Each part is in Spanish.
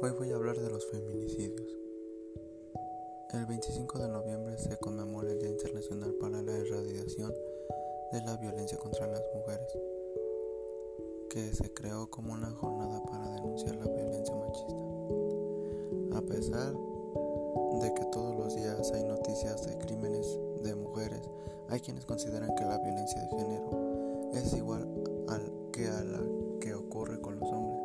Hoy voy a hablar de los feminicidios. El 25 de noviembre se conmemora el Día Internacional para la Erradicación de la Violencia contra las Mujeres, que se creó como una jornada para denunciar la violencia machista. A pesar de que todos los días hay noticias de crímenes de mujeres, hay quienes consideran que la violencia de género es igual al que a la que ocurre con los hombres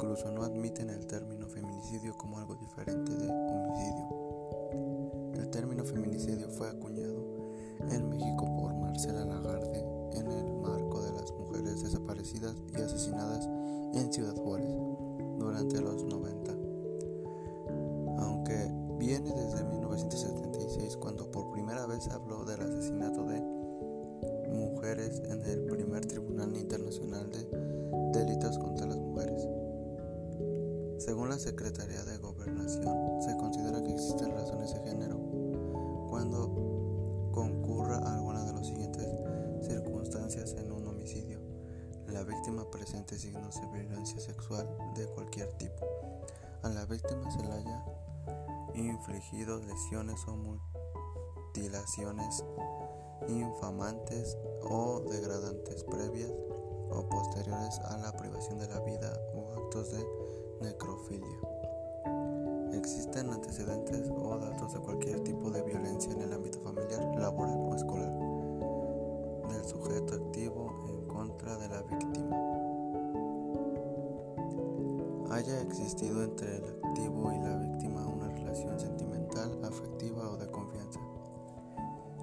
incluso no admiten el término feminicidio como algo diferente de homicidio. El término feminicidio fue acuñado en México por Marcela Lagarde en el marco de las mujeres desaparecidas y asesinadas en Ciudad Juárez durante los 90. Aunque viene desde 1976 cuando por primera vez habló del asesinato de mujeres en el primer Tribunal Internacional de Delitos contra las Mujeres. Secretaría de Gobernación, se considera que existen razones de género cuando concurra alguna de las siguientes circunstancias en un homicidio. La víctima presente signos de violencia sexual de cualquier tipo. A la víctima se le haya infligido lesiones o mutilaciones infamantes o degradantes previas o posteriores a la privación de la vida antecedentes o datos de cualquier tipo de violencia en el ámbito familiar, laboral o escolar del sujeto activo en contra de la víctima. Haya existido entre el activo y la víctima una relación sentimental, afectiva o de confianza.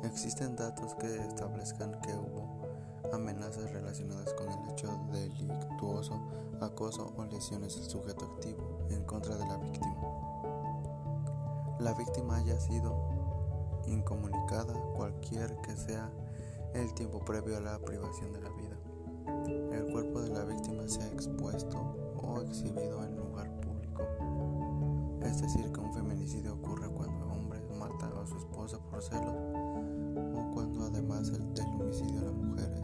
Existen datos que establezcan que hubo amenazas relacionadas con el hecho delictuoso, acoso o lesiones del sujeto activo en contra de la víctima la víctima haya sido incomunicada, cualquier que sea el tiempo previo a la privación de la vida. El cuerpo de la víctima sea expuesto o exhibido en lugar público. Es decir, que un feminicidio ocurre cuando el hombre mata a su esposa por celos o cuando además el, del homicidio a la mujer